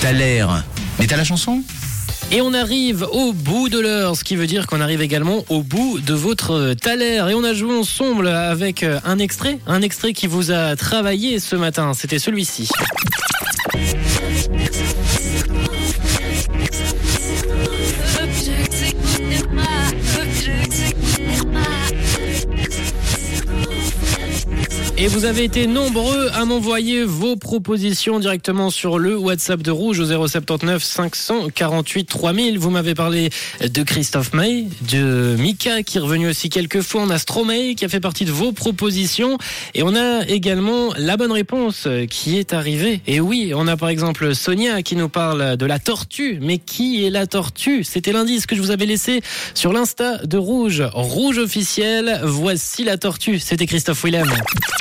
T'as. Mais t'as la chanson Et on arrive au bout de l'heure, ce qui veut dire qu'on arrive également au bout de votre taler. Et on a joué ensemble avec euh, un extrait, un extrait qui vous a travaillé ce matin. C'était celui-ci. Et vous avez été nombreux à m'envoyer vos propositions directement sur le WhatsApp de Rouge au 079 548 3000. Vous m'avez parlé de Christophe May, de Mika qui est revenu aussi quelques fois. On a Stromae qui a fait partie de vos propositions. Et on a également la bonne réponse qui est arrivée. Et oui, on a par exemple Sonia qui nous parle de la tortue. Mais qui est la tortue? C'était l'indice que je vous avais laissé sur l'Insta de Rouge. Rouge officiel, voici la tortue. C'était Christophe Willem.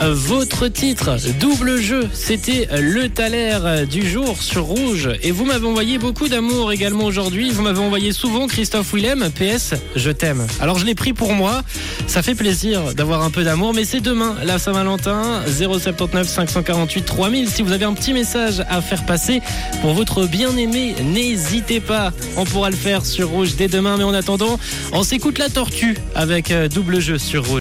Votre titre, double jeu, c'était le taler du jour sur Rouge. Et vous m'avez envoyé beaucoup d'amour également aujourd'hui. Vous m'avez envoyé souvent Christophe Willem, PS, je t'aime. Alors je l'ai pris pour moi. Ça fait plaisir d'avoir un peu d'amour, mais c'est demain, la Saint-Valentin, 079 548 3000. Si vous avez un petit message à faire passer pour votre bien-aimé, n'hésitez pas. On pourra le faire sur Rouge dès demain, mais en attendant, on s'écoute la tortue avec euh, double jeu sur Rouge.